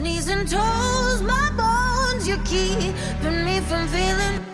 Knees and toes, my bones, your music gets me through.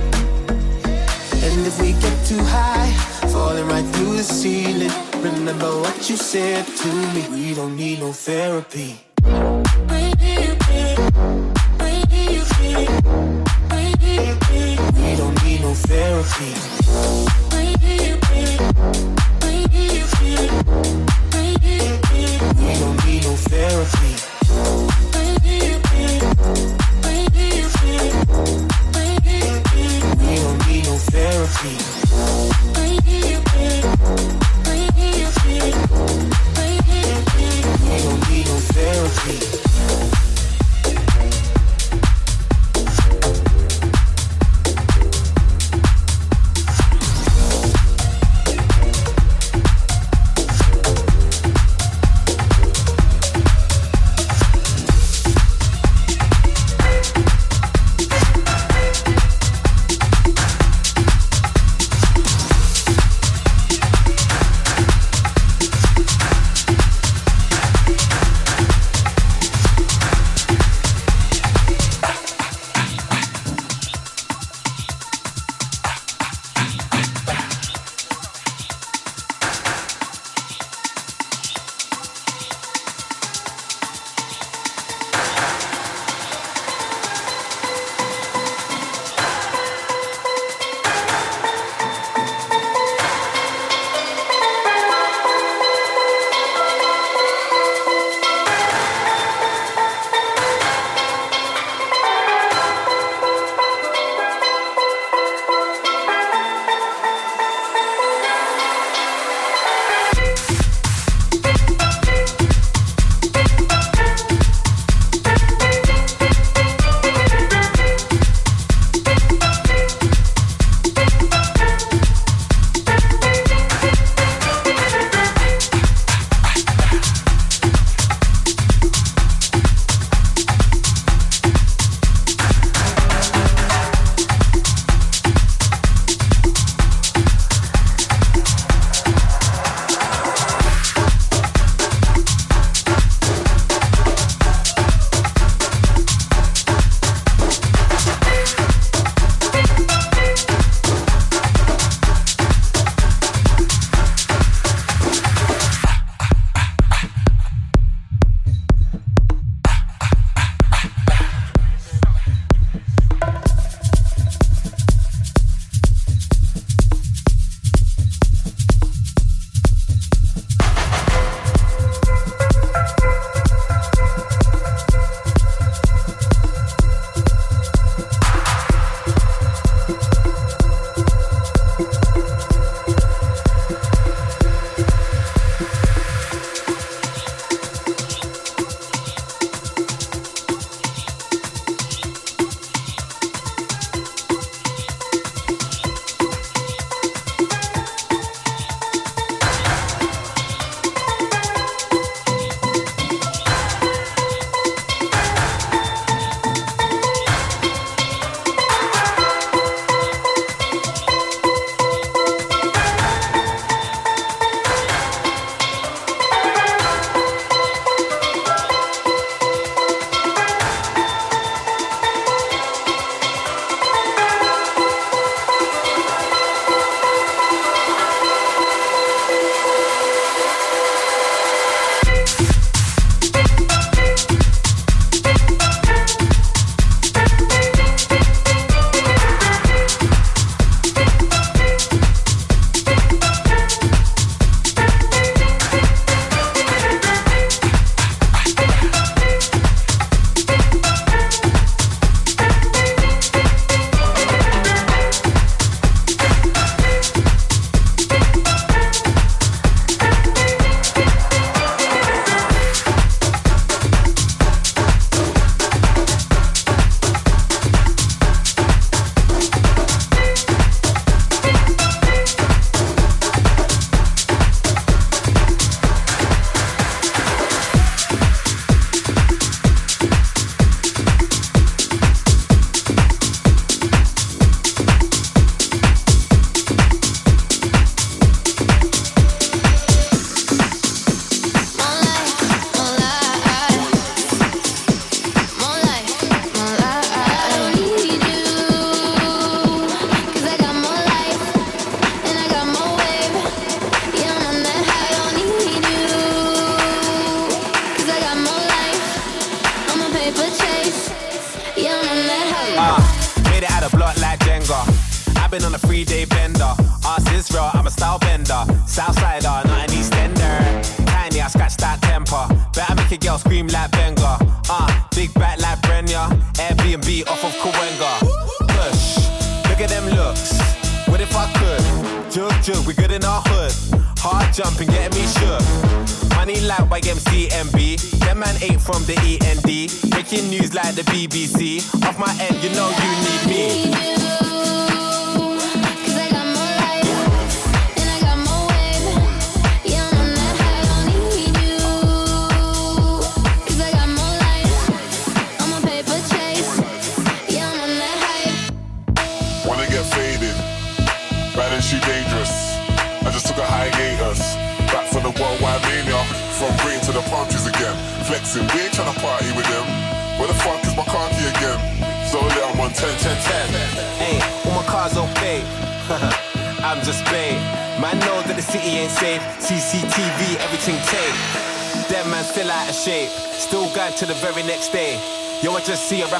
And if we get too high, falling right through the ceiling, remember what you said to me. We don't need no therapy. We don't need no therapy. We don't need no therapy. Therapy.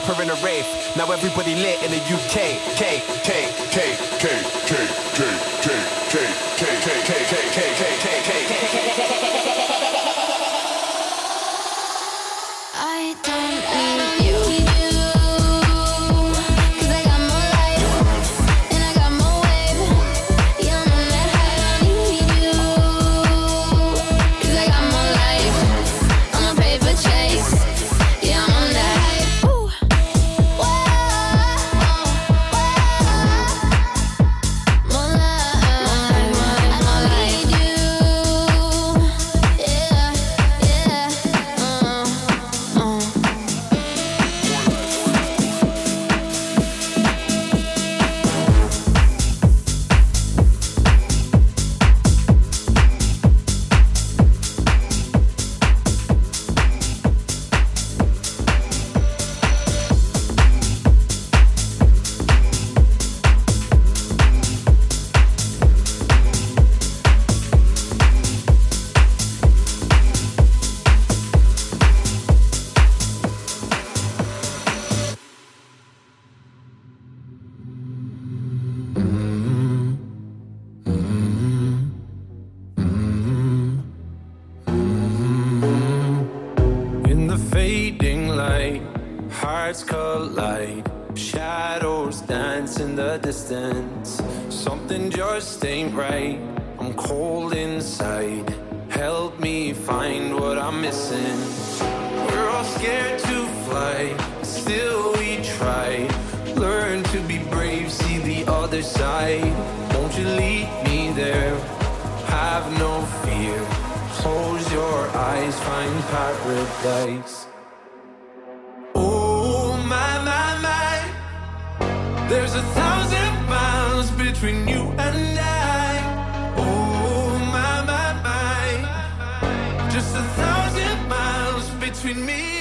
Rapper in a rave. Now everybody lit in the UK. K, K, K, K, K, K, K, K, K, K, K, K, K, K, K, K, K. I've There's a thousand miles between you and I. Oh my my my, just a thousand miles between me.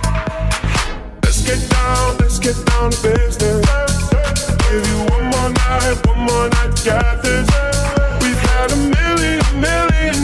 Get down, let's get down to business. Give you one more night, one more night get this. We've had a million, million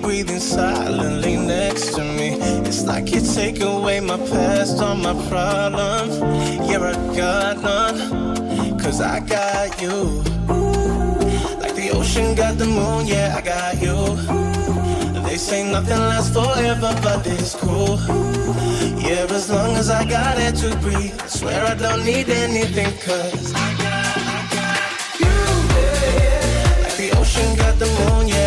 breathing silently next to me. It's like you take away my past, all my problems. Yeah, I got none, cause I got you. Like the ocean got the moon, yeah, I got you. They say nothing lasts forever, but it's cool. Yeah, as long as I got it to breathe, I swear I don't need anything, cause I got, I got you. Like the ocean got the moon, yeah.